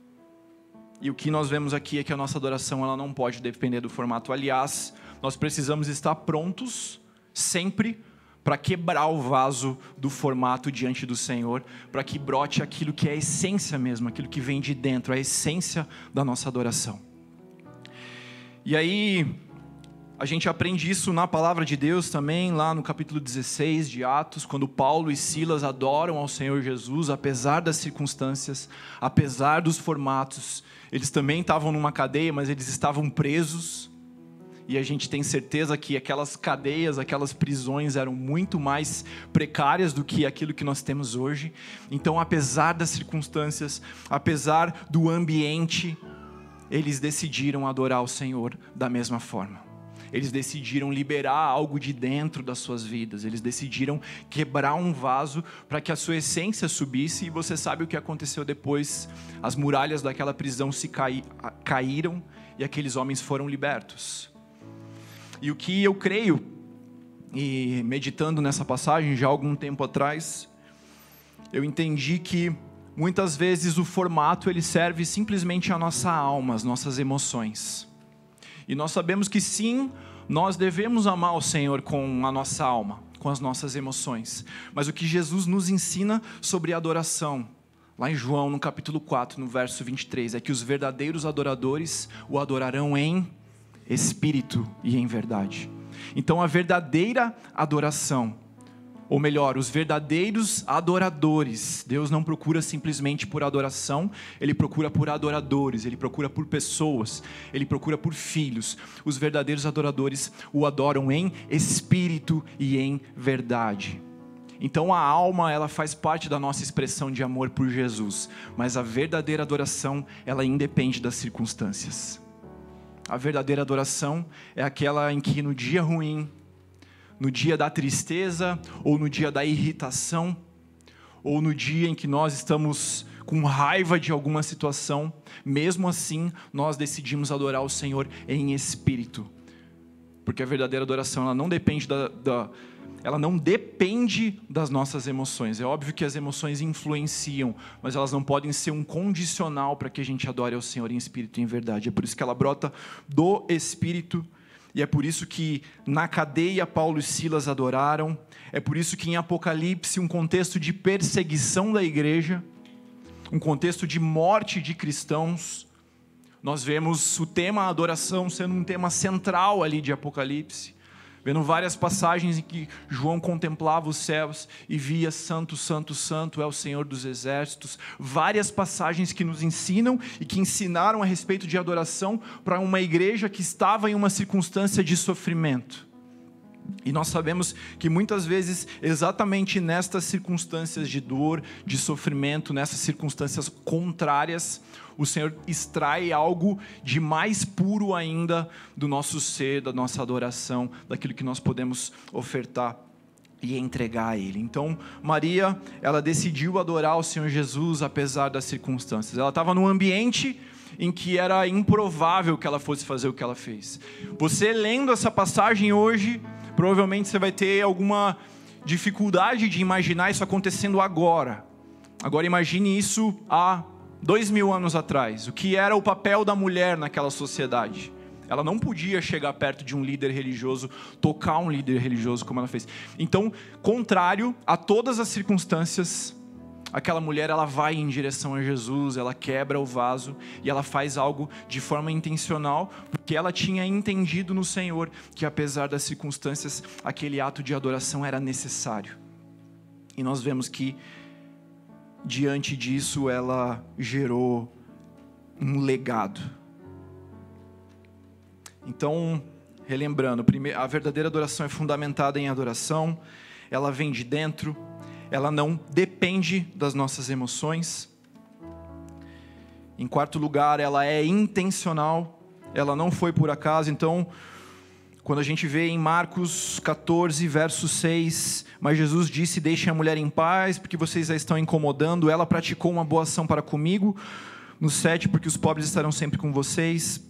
E o que nós vemos aqui é que a nossa adoração ela não pode depender do formato. Aliás, nós precisamos estar prontos sempre para quebrar o vaso do formato diante do Senhor, para que brote aquilo que é a essência mesmo, aquilo que vem de dentro, a essência da nossa adoração. E aí, a gente aprende isso na palavra de Deus também, lá no capítulo 16 de Atos, quando Paulo e Silas adoram ao Senhor Jesus, apesar das circunstâncias, apesar dos formatos. Eles também estavam numa cadeia, mas eles estavam presos. E a gente tem certeza que aquelas cadeias, aquelas prisões eram muito mais precárias do que aquilo que nós temos hoje. Então, apesar das circunstâncias, apesar do ambiente, eles decidiram adorar o Senhor da mesma forma. Eles decidiram liberar algo de dentro das suas vidas. Eles decidiram quebrar um vaso para que a sua essência subisse. E você sabe o que aconteceu depois? As muralhas daquela prisão se caí, caíram e aqueles homens foram libertos. E o que eu creio, e meditando nessa passagem já há algum tempo atrás, eu entendi que muitas vezes o formato ele serve simplesmente à nossa alma, às nossas emoções. E nós sabemos que sim, nós devemos amar o Senhor com a nossa alma, com as nossas emoções. Mas o que Jesus nos ensina sobre adoração, lá em João, no capítulo 4, no verso 23, é que os verdadeiros adoradores o adorarão em espírito e em verdade. Então a verdadeira adoração ou melhor, os verdadeiros adoradores. Deus não procura simplesmente por adoração, ele procura por adoradores, ele procura por pessoas, ele procura por filhos. Os verdadeiros adoradores o adoram em espírito e em verdade. Então a alma, ela faz parte da nossa expressão de amor por Jesus, mas a verdadeira adoração, ela independe das circunstâncias. A verdadeira adoração é aquela em que no dia ruim, no dia da tristeza, ou no dia da irritação, ou no dia em que nós estamos com raiva de alguma situação, mesmo assim nós decidimos adorar o Senhor em espírito, porque a verdadeira adoração ela não depende da, da ela não depende das nossas emoções. É óbvio que as emoções influenciam, mas elas não podem ser um condicional para que a gente adore ao Senhor em espírito e em verdade. É por isso que ela brota do espírito e é por isso que na cadeia Paulo e Silas adoraram. É por isso que em Apocalipse, um contexto de perseguição da igreja, um contexto de morte de cristãos, nós vemos o tema adoração sendo um tema central ali de Apocalipse vendo várias passagens em que João contemplava os céus e via Santo, Santo, Santo é o Senhor dos Exércitos. Várias passagens que nos ensinam e que ensinaram a respeito de adoração para uma igreja que estava em uma circunstância de sofrimento. E nós sabemos que muitas vezes, exatamente nestas circunstâncias de dor, de sofrimento, nessas circunstâncias contrárias, o Senhor extrai algo de mais puro ainda do nosso ser, da nossa adoração, daquilo que nós podemos ofertar e entregar a Ele. Então, Maria, ela decidiu adorar o Senhor Jesus apesar das circunstâncias. Ela estava num ambiente em que era improvável que ela fosse fazer o que ela fez. Você lendo essa passagem hoje, provavelmente você vai ter alguma dificuldade de imaginar isso acontecendo agora. Agora imagine isso há dois mil anos atrás. O que era o papel da mulher naquela sociedade? Ela não podia chegar perto de um líder religioso, tocar um líder religioso como ela fez. Então, contrário a todas as circunstâncias, aquela mulher ela vai em direção a Jesus, ela quebra o vaso e ela faz algo de forma intencional, porque ela tinha entendido no Senhor que apesar das circunstâncias, aquele ato de adoração era necessário. E nós vemos que diante disso ela gerou um legado. Então, relembrando, a verdadeira adoração é fundamentada em adoração, ela vem de dentro, ela não depende das nossas emoções. Em quarto lugar, ela é intencional, ela não foi por acaso. Então, quando a gente vê em Marcos 14, verso 6, mas Jesus disse: Deixem a mulher em paz, porque vocês a estão incomodando. Ela praticou uma boa ação para comigo. No 7, porque os pobres estarão sempre com vocês.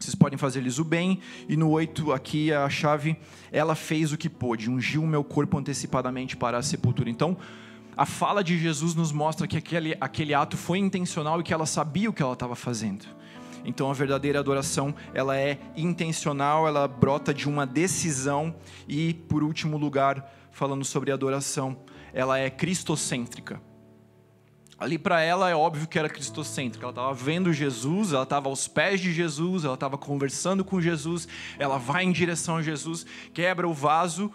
Vocês podem fazer-lhes o bem. E no 8, aqui a chave, ela fez o que pôde, ungiu o meu corpo antecipadamente para a sepultura. Então, a fala de Jesus nos mostra que aquele, aquele ato foi intencional e que ela sabia o que ela estava fazendo. Então a verdadeira adoração, ela é intencional, ela brota de uma decisão e, por último lugar, falando sobre adoração, ela é cristocêntrica. Ali para ela é óbvio que era cristocêntrica. Ela estava vendo Jesus, ela estava aos pés de Jesus, ela estava conversando com Jesus, ela vai em direção a Jesus, quebra o vaso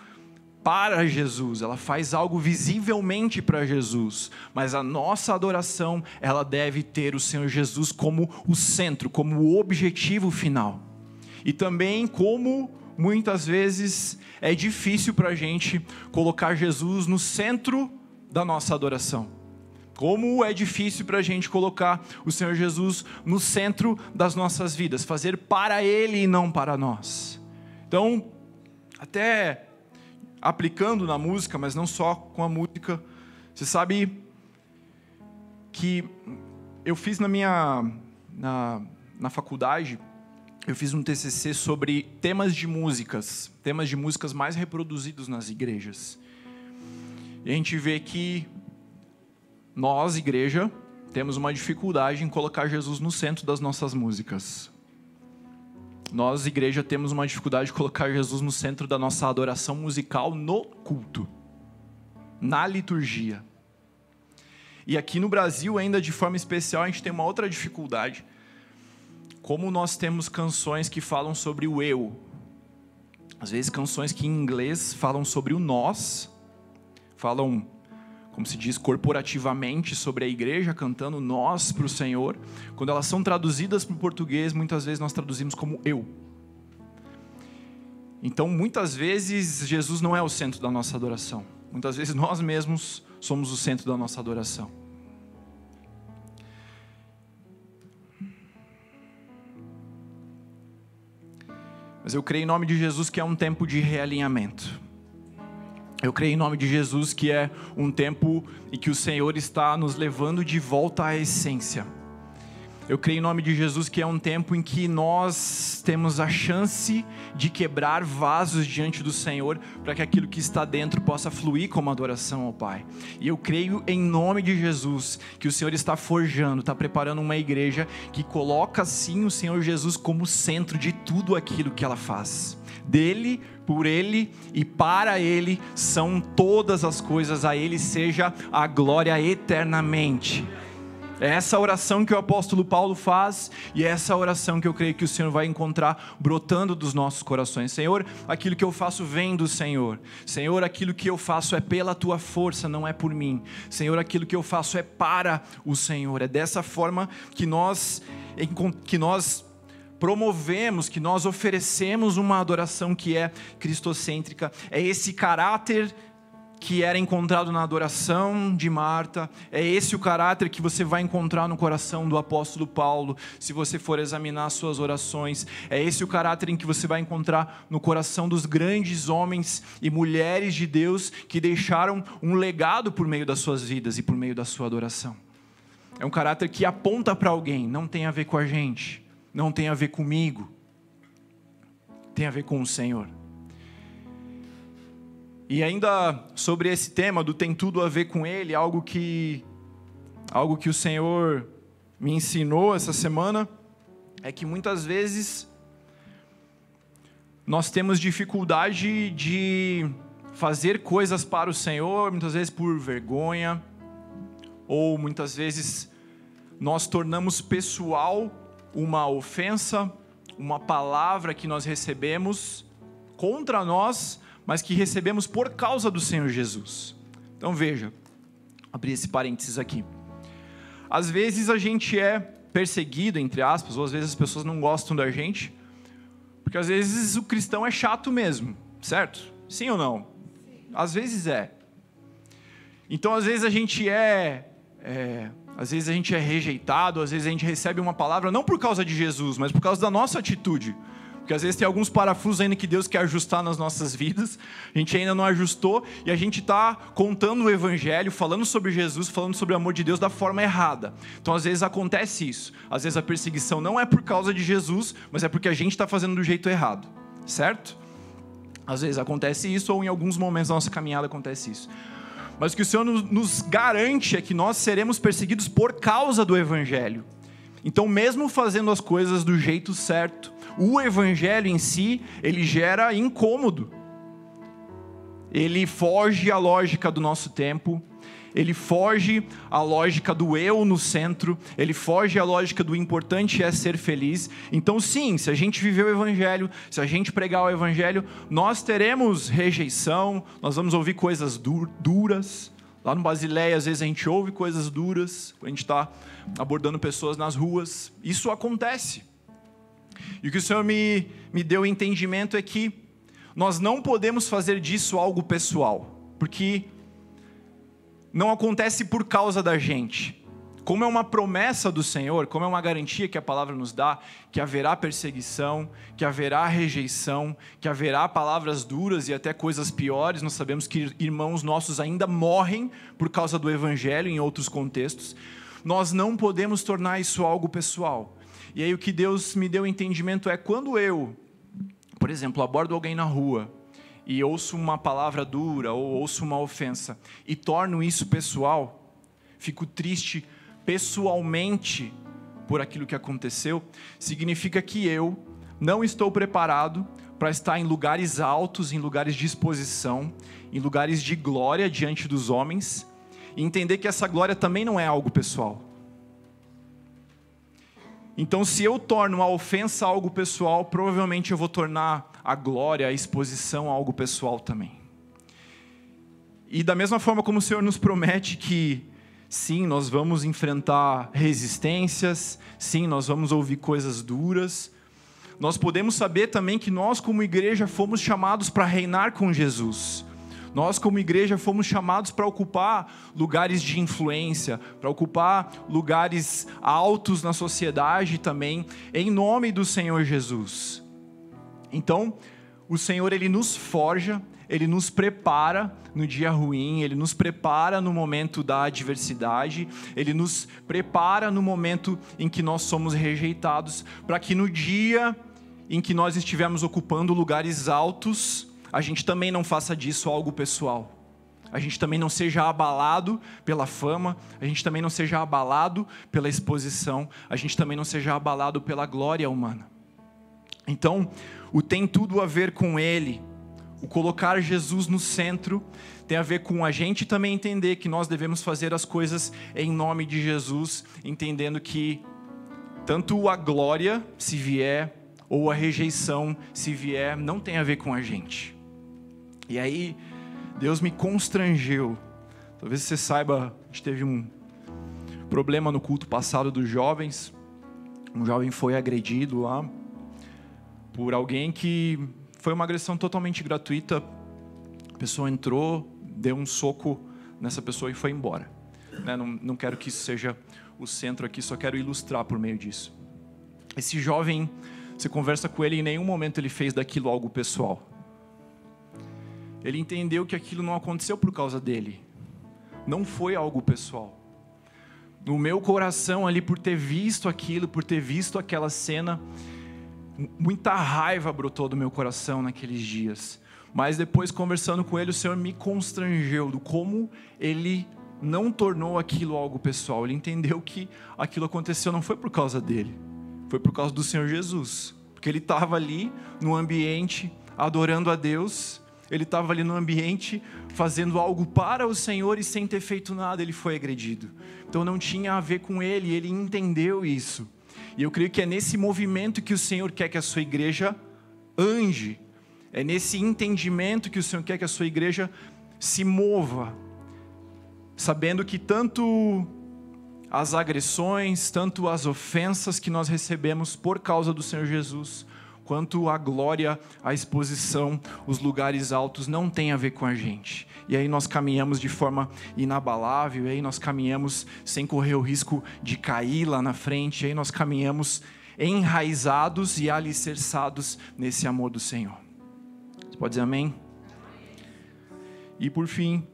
para Jesus, ela faz algo visivelmente para Jesus, mas a nossa adoração, ela deve ter o Senhor Jesus como o centro, como o objetivo final. E também como muitas vezes é difícil para a gente colocar Jesus no centro da nossa adoração. Como é difícil para a gente colocar o Senhor Jesus no centro das nossas vidas, fazer para Ele e não para nós. Então, até aplicando na música, mas não só com a música, você sabe que eu fiz na minha na, na faculdade, eu fiz um TCC sobre temas de músicas, temas de músicas mais reproduzidos nas igrejas. E a gente vê que nós, igreja, temos uma dificuldade em colocar Jesus no centro das nossas músicas. Nós, igreja, temos uma dificuldade de colocar Jesus no centro da nossa adoração musical no culto, na liturgia. E aqui no Brasil, ainda de forma especial, a gente tem uma outra dificuldade. Como nós temos canções que falam sobre o eu, às vezes canções que em inglês falam sobre o nós, falam como se diz corporativamente sobre a igreja, cantando nós para o Senhor, quando elas são traduzidas para o português, muitas vezes nós traduzimos como eu. Então, muitas vezes, Jesus não é o centro da nossa adoração. Muitas vezes nós mesmos somos o centro da nossa adoração. Mas eu creio em nome de Jesus que é um tempo de realinhamento. Eu creio em nome de Jesus que é um tempo em que o Senhor está nos levando de volta à essência. Eu creio em nome de Jesus que é um tempo em que nós temos a chance de quebrar vasos diante do Senhor para que aquilo que está dentro possa fluir como adoração ao Pai. E eu creio em nome de Jesus que o Senhor está forjando, está preparando uma igreja que coloca sim o Senhor Jesus como centro de tudo aquilo que ela faz. Dele por Ele e para Ele são todas as coisas, a Ele seja a glória eternamente. É essa oração que o apóstolo Paulo faz e é essa oração que eu creio que o Senhor vai encontrar brotando dos nossos corações. Senhor, aquilo que eu faço vem do Senhor. Senhor, aquilo que eu faço é pela tua força, não é por mim. Senhor, aquilo que eu faço é para o Senhor. É dessa forma que nós que nós promovemos, que nós oferecemos uma adoração que é cristocêntrica. É esse caráter que era encontrado na adoração de Marta, é esse o caráter que você vai encontrar no coração do apóstolo Paulo, se você for examinar suas orações, é esse o caráter em que você vai encontrar no coração dos grandes homens e mulheres de Deus que deixaram um legado por meio das suas vidas e por meio da sua adoração. É um caráter que aponta para alguém, não tem a ver com a gente, não tem a ver comigo, tem a ver com o Senhor. E ainda sobre esse tema do tem tudo a ver com ele, algo que algo que o Senhor me ensinou essa semana é que muitas vezes nós temos dificuldade de fazer coisas para o Senhor, muitas vezes por vergonha, ou muitas vezes nós tornamos pessoal uma ofensa, uma palavra que nós recebemos contra nós mas que recebemos por causa do Senhor Jesus. Então veja, abrir esse parênteses aqui. Às vezes a gente é perseguido, entre aspas, ou às vezes as pessoas não gostam da gente, porque às vezes o cristão é chato mesmo, certo? Sim ou não? Às vezes é. Então às vezes a gente é, é às vezes a gente é rejeitado, às vezes a gente recebe uma palavra não por causa de Jesus, mas por causa da nossa atitude. Porque às vezes tem alguns parafusos ainda que Deus quer ajustar nas nossas vidas, a gente ainda não ajustou e a gente está contando o Evangelho, falando sobre Jesus, falando sobre o amor de Deus da forma errada. Então às vezes acontece isso. Às vezes a perseguição não é por causa de Jesus, mas é porque a gente está fazendo do jeito errado, certo? Às vezes acontece isso, ou em alguns momentos da nossa caminhada acontece isso. Mas o que o Senhor nos garante é que nós seremos perseguidos por causa do Evangelho. Então, mesmo fazendo as coisas do jeito certo, o evangelho em si, ele gera incômodo. Ele foge à lógica do nosso tempo, ele foge à lógica do eu no centro, ele foge à lógica do importante é ser feliz. Então, sim, se a gente viver o Evangelho, se a gente pregar o Evangelho, nós teremos rejeição, nós vamos ouvir coisas duras. Lá no Basileia, às vezes a gente ouve coisas duras, quando a gente está abordando pessoas nas ruas. Isso acontece. E o que o Senhor me, me deu entendimento é que nós não podemos fazer disso algo pessoal, porque não acontece por causa da gente. Como é uma promessa do Senhor, como é uma garantia que a palavra nos dá, que haverá perseguição, que haverá rejeição, que haverá palavras duras e até coisas piores, nós sabemos que irmãos nossos ainda morrem por causa do evangelho em outros contextos. Nós não podemos tornar isso algo pessoal. E aí o que Deus me deu entendimento é quando eu, por exemplo, abordo alguém na rua e ouço uma palavra dura ou ouço uma ofensa e torno isso pessoal, fico triste pessoalmente por aquilo que aconteceu, significa que eu não estou preparado para estar em lugares altos, em lugares de exposição, em lugares de glória diante dos homens, e entender que essa glória também não é algo pessoal. Então, se eu torno a ofensa algo pessoal, provavelmente eu vou tornar a glória, a exposição algo pessoal também. E da mesma forma como o Senhor nos promete que, sim, nós vamos enfrentar resistências, sim, nós vamos ouvir coisas duras, nós podemos saber também que nós, como igreja, fomos chamados para reinar com Jesus. Nós, como igreja, fomos chamados para ocupar lugares de influência, para ocupar lugares altos na sociedade também, em nome do Senhor Jesus. Então, o Senhor ele nos forja, ele nos prepara no dia ruim, ele nos prepara no momento da adversidade, ele nos prepara no momento em que nós somos rejeitados, para que no dia em que nós estivermos ocupando lugares altos, a gente também não faça disso algo pessoal. A gente também não seja abalado pela fama, a gente também não seja abalado pela exposição, a gente também não seja abalado pela glória humana. Então, o tem tudo a ver com Ele, o colocar Jesus no centro, tem a ver com a gente também entender que nós devemos fazer as coisas em nome de Jesus, entendendo que tanto a glória, se vier, ou a rejeição, se vier, não tem a ver com a gente. E aí, Deus me constrangeu. Talvez você saiba, a gente teve um problema no culto passado dos jovens. Um jovem foi agredido lá. Por alguém que foi uma agressão totalmente gratuita. A pessoa entrou, deu um soco nessa pessoa e foi embora. Né? Não, não quero que isso seja o centro aqui, só quero ilustrar por meio disso. Esse jovem, você conversa com ele, em nenhum momento ele fez daquilo algo pessoal. Ele entendeu que aquilo não aconteceu por causa dele, não foi algo pessoal. No meu coração, ali, por ter visto aquilo, por ter visto aquela cena, muita raiva brotou do meu coração naqueles dias. Mas depois, conversando com ele, o Senhor me constrangeu do como ele não tornou aquilo algo pessoal. Ele entendeu que aquilo aconteceu não foi por causa dele, foi por causa do Senhor Jesus. Porque ele estava ali no ambiente adorando a Deus, ele estava ali no ambiente fazendo algo para o Senhor e sem ter feito nada, ele foi agredido. Então não tinha a ver com ele, ele entendeu isso. E eu creio que é nesse movimento que o Senhor quer que a sua igreja ande. É nesse entendimento que o Senhor quer que a sua igreja se mova sabendo que tanto as agressões, tanto as ofensas que nós recebemos por causa do Senhor Jesus, quanto a glória, a exposição, os lugares altos não tem a ver com a gente. E aí nós caminhamos de forma inabalável, e aí nós caminhamos sem correr o risco de cair lá na frente, e aí nós caminhamos enraizados e alicerçados nesse amor do Senhor. Você pode dizer amém? E por fim,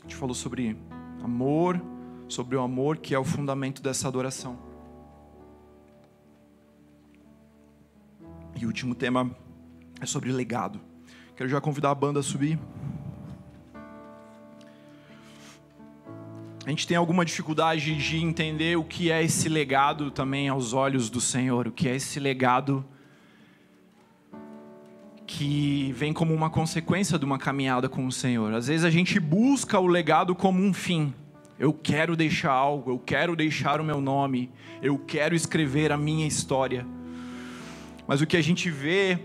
a gente falou sobre amor, sobre o amor que é o fundamento dessa adoração. E o último tema é sobre legado. Quero já convidar a banda a subir. A gente tem alguma dificuldade de entender o que é esse legado também aos olhos do Senhor, o que é esse legado que vem como uma consequência de uma caminhada com o Senhor. Às vezes a gente busca o legado como um fim. Eu quero deixar algo, eu quero deixar o meu nome, eu quero escrever a minha história. Mas o que a gente vê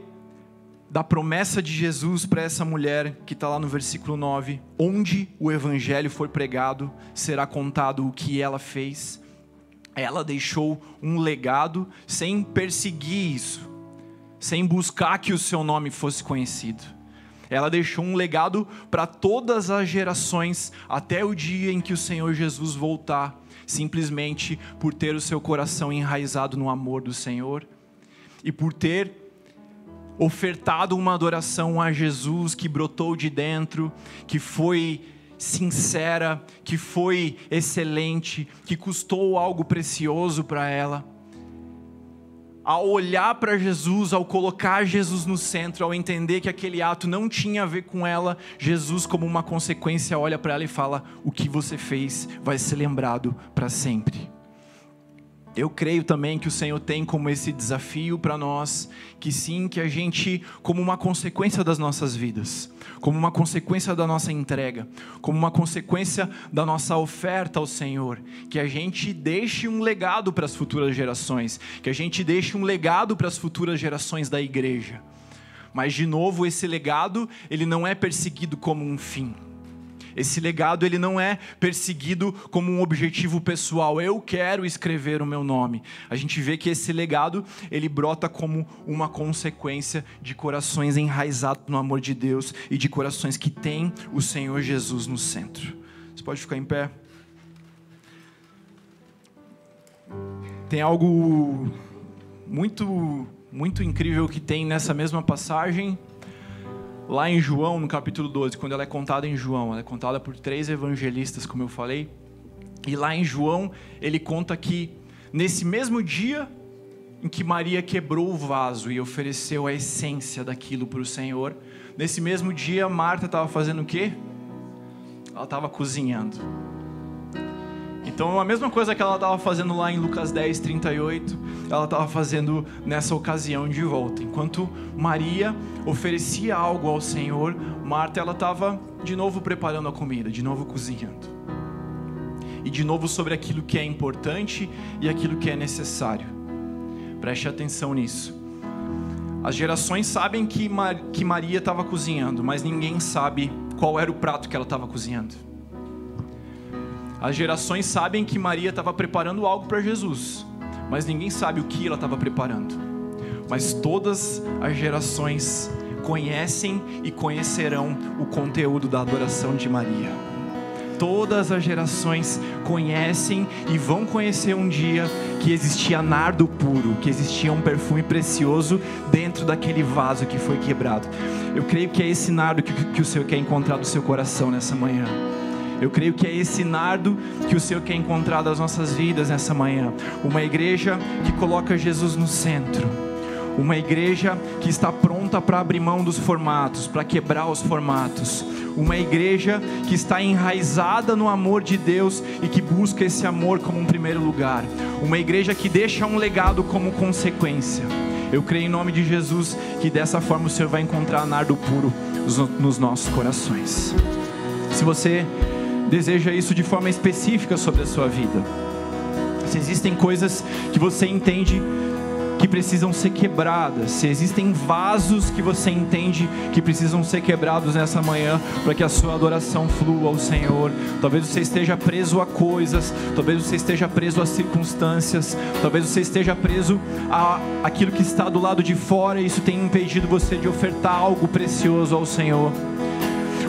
da promessa de Jesus para essa mulher, que está lá no versículo 9: onde o evangelho for pregado, será contado o que ela fez. Ela deixou um legado sem perseguir isso sem buscar que o seu nome fosse conhecido. Ela deixou um legado para todas as gerações, até o dia em que o Senhor Jesus voltar, simplesmente por ter o seu coração enraizado no amor do Senhor e por ter ofertado uma adoração a Jesus que brotou de dentro, que foi sincera, que foi excelente, que custou algo precioso para ela ao olhar para Jesus, ao colocar Jesus no centro, ao entender que aquele ato não tinha a ver com ela, Jesus, como uma consequência, olha para ela e fala: O que você fez vai ser lembrado para sempre. Eu creio também que o Senhor tem como esse desafio para nós, que sim, que a gente, como uma consequência das nossas vidas, como uma consequência da nossa entrega, como uma consequência da nossa oferta ao Senhor, que a gente deixe um legado para as futuras gerações, que a gente deixe um legado para as futuras gerações da igreja. Mas de novo, esse legado, ele não é perseguido como um fim esse legado ele não é perseguido como um objetivo pessoal. Eu quero escrever o meu nome. A gente vê que esse legado ele brota como uma consequência de corações enraizados no amor de Deus e de corações que têm o Senhor Jesus no centro. Você pode ficar em pé? Tem algo muito muito incrível que tem nessa mesma passagem lá em João, no capítulo 12, quando ela é contada em João, ela é contada por três evangelistas, como eu falei. E lá em João, ele conta que nesse mesmo dia em que Maria quebrou o vaso e ofereceu a essência daquilo para o Senhor, nesse mesmo dia Marta estava fazendo o quê? Ela estava cozinhando. Então, a mesma coisa que ela estava fazendo lá em Lucas 10, 38, ela estava fazendo nessa ocasião de volta. Enquanto Maria oferecia algo ao Senhor, Marta ela estava de novo preparando a comida, de novo cozinhando. E de novo sobre aquilo que é importante e aquilo que é necessário. Preste atenção nisso. As gerações sabem que, Mar que Maria estava cozinhando, mas ninguém sabe qual era o prato que ela estava cozinhando. As gerações sabem que Maria estava preparando algo para Jesus, mas ninguém sabe o que ela estava preparando. mas todas as gerações conhecem e conhecerão o conteúdo da adoração de Maria. Todas as gerações conhecem e vão conhecer um dia que existia nardo puro, que existia um perfume precioso dentro daquele vaso que foi quebrado. Eu creio que é esse nardo que, que o Senhor quer encontrar do seu coração nessa manhã. Eu creio que é esse nardo que o Senhor quer encontrar das nossas vidas nessa manhã. Uma igreja que coloca Jesus no centro. Uma igreja que está pronta para abrir mão dos formatos, para quebrar os formatos. Uma igreja que está enraizada no amor de Deus e que busca esse amor como um primeiro lugar. Uma igreja que deixa um legado como consequência. Eu creio em nome de Jesus que dessa forma o Senhor vai encontrar nardo puro nos nossos corações. Se você deseja isso de forma específica sobre a sua vida. Se existem coisas que você entende que precisam ser quebradas, se existem vasos que você entende que precisam ser quebrados nessa manhã para que a sua adoração flua ao Senhor. Talvez você esteja preso a coisas, talvez você esteja preso a circunstâncias, talvez você esteja preso a aquilo que está do lado de fora e isso tem impedido você de ofertar algo precioso ao Senhor.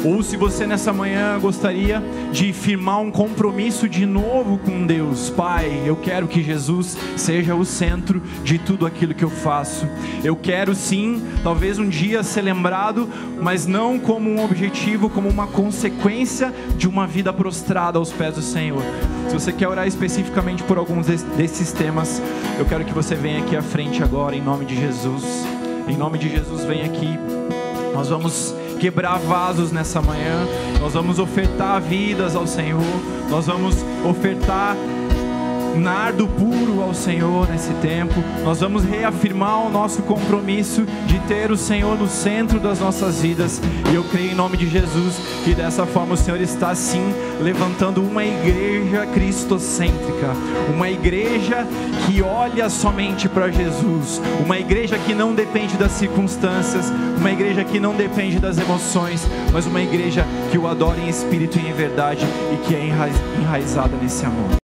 Ou se você nessa manhã gostaria de firmar um compromisso de novo com Deus, Pai, eu quero que Jesus seja o centro de tudo aquilo que eu faço. Eu quero sim, talvez um dia ser lembrado, mas não como um objetivo, como uma consequência de uma vida prostrada aos pés do Senhor. Se você quer orar especificamente por alguns desses temas, eu quero que você venha aqui à frente agora, em nome de Jesus. Em nome de Jesus, vem aqui. Nós vamos quebrar vasos nessa manhã. Nós vamos ofertar vidas ao Senhor. Nós vamos ofertar nardo puro ao Senhor nesse tempo. Nós vamos reafirmar o nosso compromisso de ter o Senhor no centro das nossas vidas. E eu creio em nome de Jesus que dessa forma o Senhor está sim levantando uma igreja cristocêntrica, uma igreja que olha somente para Jesus, uma igreja que não depende das circunstâncias, uma igreja que não depende das emoções, mas uma igreja que o adora em espírito e em verdade e que é enraizada nesse amor.